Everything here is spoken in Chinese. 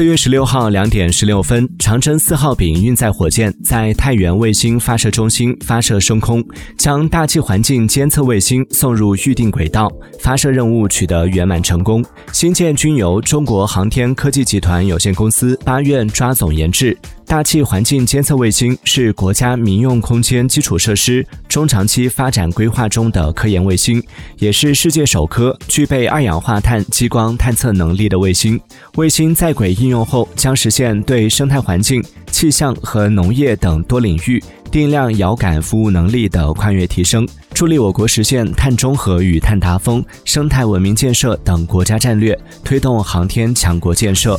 四月十六号两点十六分，长征四号丙运载火箭在太原卫星发射中心发射升空，将大气环境监测卫星送入预定轨道，发射任务取得圆满成功。新建均由中国航天科技集团有限公司八院抓总研制。大气环境监测卫星是国家民用空间基础设施中长期发展规划中的科研卫星，也是世界首颗具备二氧化碳激光探测能力的卫星。卫星在轨应用后，将实现对生态环境、气象和农业等多领域定量遥感服务能力的跨越提升，助力我国实现碳中和与碳达峰、生态文明建设等国家战略，推动航天强国建设。